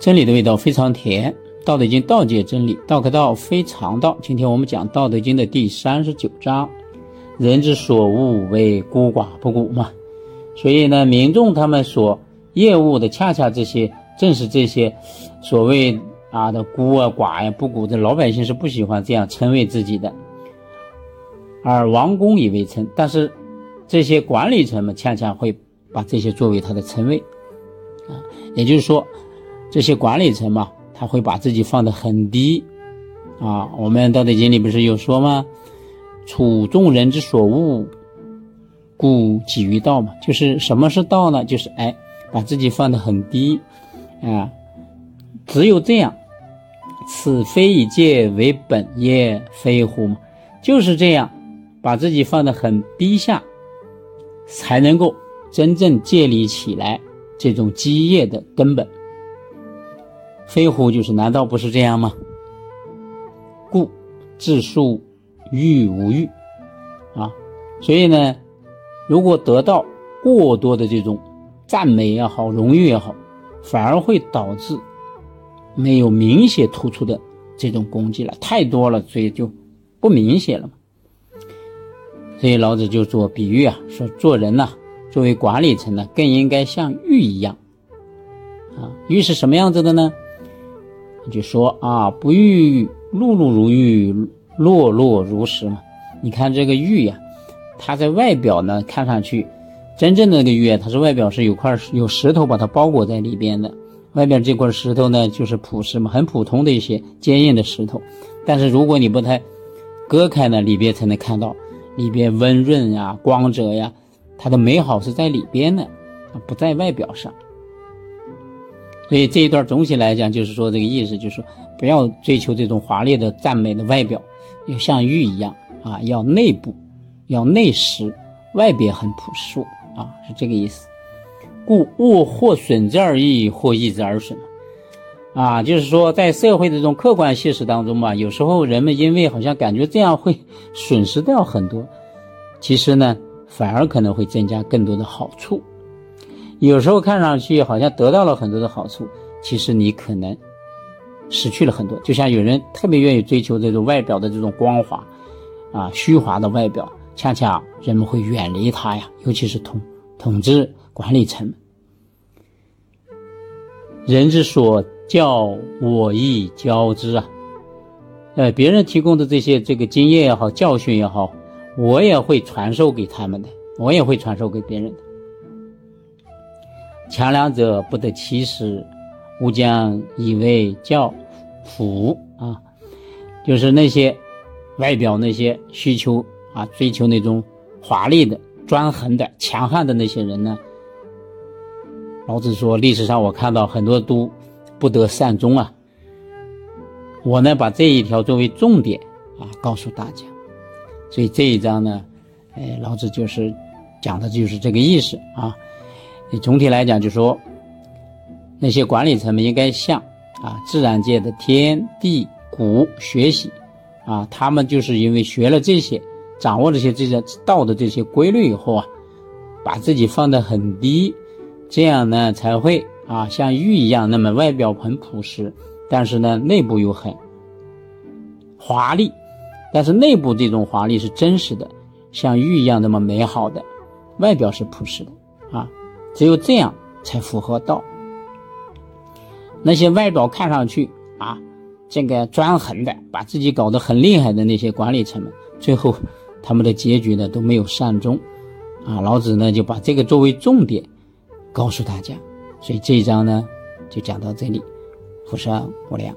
真理的味道非常甜，《道德经》道界真理，道可道非常道。今天我们讲《道德经》的第三十九章：人之所恶为孤寡不古嘛。所以呢，民众他们所厌恶的，恰恰这些，正是这些所谓啊的孤啊寡呀不古的老百姓是不喜欢这样称谓自己的。而王公以为称，但是这些管理层们恰恰会把这些作为他的称谓啊，也就是说。这些管理层嘛，他会把自己放得很低，啊，我们《道德经》里不是有说吗？处众人之所恶，故几于道嘛。就是什么是道呢？就是哎，把自己放得很低，啊，只有这样，此非以戒为本也，非乎嘛？就是这样，把自己放得很低下，才能够真正建立起来这种基业的根本。飞虎？就是难道不是这样吗？故自述欲无欲啊，所以呢，如果得到过多的这种赞美也好，荣誉也好，反而会导致没有明显突出的这种攻击了。太多了，所以就不明显了嘛。所以老子就做比喻啊，说做人呐，作为管理层呢，更应该像玉一样啊。玉是什么样子的呢？就说啊，不玉碌碌如玉，落落如石嘛。你看这个玉呀，它在外表呢，看上去，真正的那个玉啊，它是外表是有块有石头把它包裹在里边的。外边这块石头呢，就是朴实嘛，很普通的一些坚硬的石头。但是如果你把它割开呢，里边才能看到里边温润呀、光泽呀，它的美好是在里边的，不在外表上。所以这一段总体来讲，就是说这个意思，就是说不要追求这种华丽的赞美的外表，要像玉一样啊，要内部要内实，外边很朴素啊，是这个意思。故物或损之而益，或益之而损啊，就是说在社会的这种客观现实当中嘛，有时候人们因为好像感觉这样会损失掉很多，其实呢，反而可能会增加更多的好处。有时候看上去好像得到了很多的好处，其实你可能失去了很多。就像有人特别愿意追求这种外表的这种光滑，啊，虚华的外表，恰恰人们会远离他呀。尤其是统统治管理层，人之所教，我亦教之啊。呃，别人提供的这些这个经验也好，教训也好，我也会传授给他们的，我也会传授给别人的。强梁者不得其时，吾将以为教辅啊，就是那些外表那些需求啊，追求那种华丽的、专横的、强悍的那些人呢。老子说，历史上我看到很多都不得善终啊。我呢，把这一条作为重点啊，告诉大家。所以这一章呢，哎，老子就是讲的就是这个意思啊。你总体来讲，就说那些管理层们应该向啊自然界的天地谷学习啊，他们就是因为学了这些，掌握这些这些道的这些规律以后啊，把自己放得很低，这样呢才会啊像玉一样，那么外表很朴实，但是呢内部又很华丽，但是内部这种华丽是真实的，像玉一样那么美好的，外表是朴实的啊。只有这样才符合道。那些外表看上去啊，这个专横的，把自己搞得很厉害的那些管理层们，最后他们的结局呢都没有善终。啊，老子呢就把这个作为重点告诉大家。所以这一章呢就讲到这里，福生无量。